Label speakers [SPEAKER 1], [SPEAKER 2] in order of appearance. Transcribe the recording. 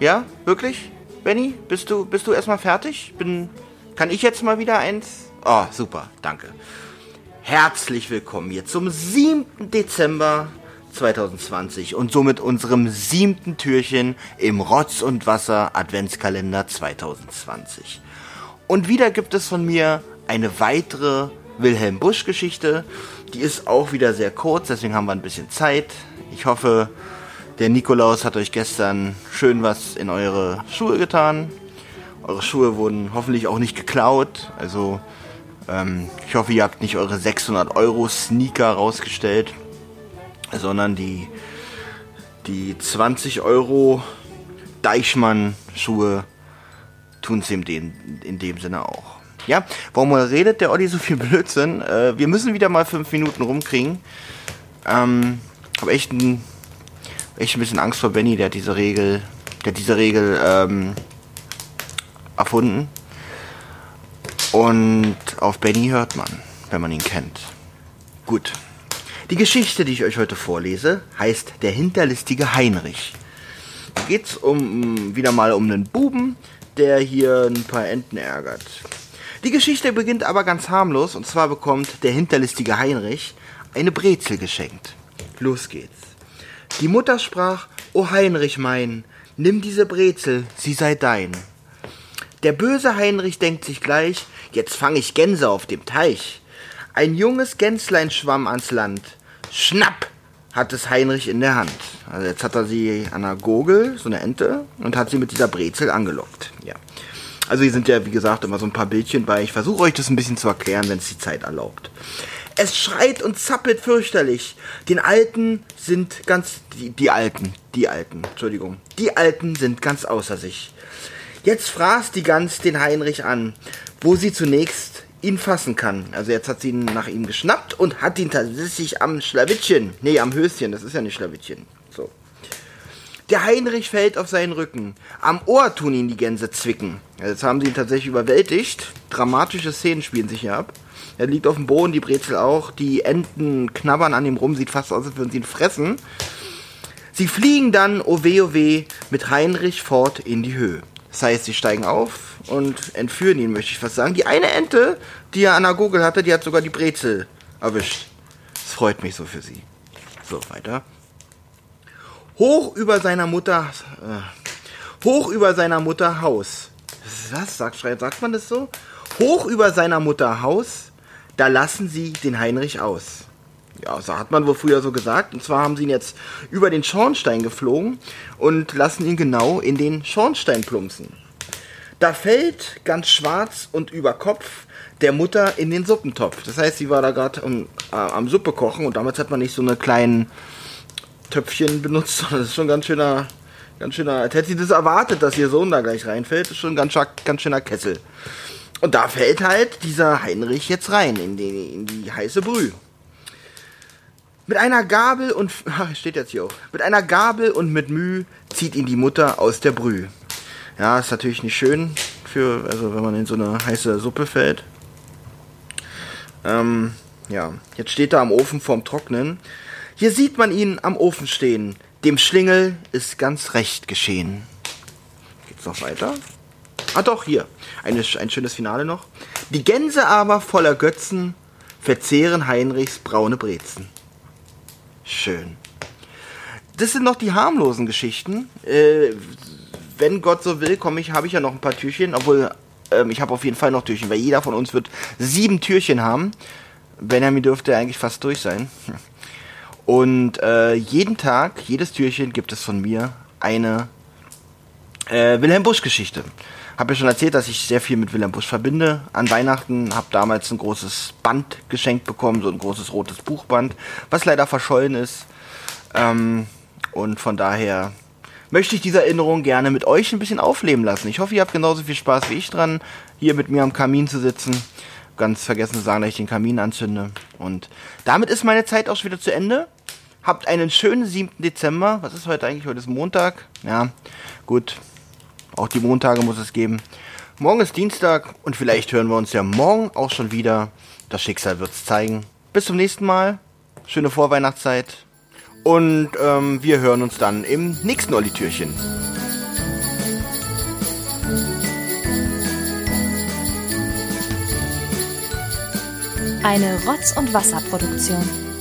[SPEAKER 1] Ja, wirklich? Benny, bist du, bist du erstmal fertig? Bin, kann ich jetzt mal wieder eins? Oh, super, danke. Herzlich willkommen hier zum 7. Dezember 2020 und somit unserem siebten Türchen im Rotz und Wasser Adventskalender 2020. Und wieder gibt es von mir eine weitere Wilhelm Busch Geschichte. Die ist auch wieder sehr kurz, deswegen haben wir ein bisschen Zeit. Ich hoffe, der Nikolaus hat euch gestern schön was in eure Schuhe getan. Eure Schuhe wurden hoffentlich auch nicht geklaut. Also ähm, ich hoffe, ihr habt nicht eure 600 Euro Sneaker rausgestellt, sondern die, die 20 Euro Deichmann Schuhe tun es in dem, in dem Sinne auch. Ja, warum redet der Olli so viel Blödsinn? Äh, wir müssen wieder mal fünf Minuten rumkriegen. Ähm, hab echt ein, echt ein bisschen Angst vor Benny, der hat diese Regel, der hat diese Regel ähm, erfunden. Und auf Benny hört man, wenn man ihn kennt. Gut. Die Geschichte, die ich euch heute vorlese, heißt Der hinterlistige Heinrich. Da geht's um wieder mal um einen Buben, der hier ein paar Enten ärgert. Die Geschichte beginnt aber ganz harmlos und zwar bekommt der hinterlistige Heinrich eine Brezel geschenkt. Los geht's. Die Mutter sprach: O Heinrich mein, nimm diese Brezel, sie sei dein. Der böse Heinrich denkt sich gleich, jetzt fang ich Gänse auf dem Teich. Ein junges Gänslein schwamm ans Land. Schnapp hat es Heinrich in der Hand. Also jetzt hat er sie an einer Gurgel, so eine Ente, und hat sie mit dieser Brezel angelockt. Ja. Also hier sind ja, wie gesagt, immer so ein paar Bildchen bei. Ich versuche euch das ein bisschen zu erklären, wenn es die Zeit erlaubt. Es schreit und zappelt fürchterlich. Den Alten sind ganz... Die, die Alten, die Alten, Entschuldigung. Die Alten sind ganz außer sich. Jetzt fraß die Gans den Heinrich an, wo sie zunächst ihn fassen kann. Also jetzt hat sie ihn nach ihm geschnappt und hat ihn tatsächlich am Schlawittchen, nee, am Höschen, das ist ja nicht Schlawittchen. Der Heinrich fällt auf seinen Rücken. Am Ohr tun ihn die Gänse zwicken. Jetzt haben sie ihn tatsächlich überwältigt. Dramatische Szenen spielen sich hier ab. Er liegt auf dem Boden, die Brezel auch. Die Enten knabbern an ihm rum, sieht fast aus, als würden sie ihn fressen. Sie fliegen dann, oh weh, oh mit Heinrich fort in die Höhe. Das heißt, sie steigen auf und entführen ihn, möchte ich fast sagen. Die eine Ente, die er an der Gurgel hatte, die hat sogar die Brezel erwischt. Das freut mich so für sie. So, weiter. Hoch über seiner Mutter, äh, hoch über seiner Mutter Haus. Was sagt, sagt man das so? Hoch über seiner Mutter Haus, da lassen sie den Heinrich aus. Ja, so hat man wohl früher so gesagt. Und zwar haben sie ihn jetzt über den Schornstein geflogen und lassen ihn genau in den Schornstein plumpsen. Da fällt ganz schwarz und über Kopf der Mutter in den Suppentopf. Das heißt, sie war da gerade äh, am Suppe kochen und damals hat man nicht so eine kleinen Töpfchen benutzt, sondern das ist schon ganz schöner, ganz schöner, als hätte sie das erwartet, dass ihr Sohn da gleich reinfällt. Das ist schon ganz, ganz schöner Kessel. Und da fällt halt dieser Heinrich jetzt rein in die, in die heiße Brühe. Mit einer Gabel und ach, steht jetzt hier auch. Mit einer Gabel und mit Mühe zieht ihn die Mutter aus der Brühe. Ja, ist natürlich nicht schön für, also wenn man in so eine heiße Suppe fällt. Ähm, ja, jetzt steht er am Ofen vorm Trocknen. Hier sieht man ihn am Ofen stehen. Dem Schlingel ist ganz recht geschehen. Geht's noch weiter? Ah doch, hier. Eine, ein schönes Finale noch. Die Gänse aber voller Götzen verzehren Heinrichs braune Brezen. Schön. Das sind noch die harmlosen Geschichten. Äh, wenn Gott so will, komme ich, habe ich ja noch ein paar Türchen, obwohl ähm, ich habe auf jeden Fall noch Türchen, weil jeder von uns wird sieben Türchen haben. Benjamin dürfte eigentlich fast durch sein. Und äh, jeden Tag, jedes Türchen gibt es von mir eine äh, Wilhelm Busch Geschichte. Habe ja schon erzählt, dass ich sehr viel mit Wilhelm Busch verbinde. An Weihnachten habe damals ein großes Band geschenkt bekommen, so ein großes rotes Buchband, was leider verschollen ist. Ähm, und von daher möchte ich diese Erinnerung gerne mit euch ein bisschen aufleben lassen. Ich hoffe, ihr habt genauso viel Spaß wie ich dran, hier mit mir am Kamin zu sitzen. Ganz vergessen zu sagen, dass ich den Kamin anzünde. Und damit ist meine Zeit auch schon wieder zu Ende. Habt einen schönen 7. Dezember. Was ist heute eigentlich? Heute ist Montag. Ja, gut. Auch die Montage muss es geben. Morgen ist Dienstag und vielleicht hören wir uns ja morgen auch schon wieder. Das Schicksal wird es zeigen. Bis zum nächsten Mal. Schöne Vorweihnachtszeit. Und ähm, wir hören uns dann im nächsten Olli-Türchen.
[SPEAKER 2] Eine Rotz- und Wasserproduktion.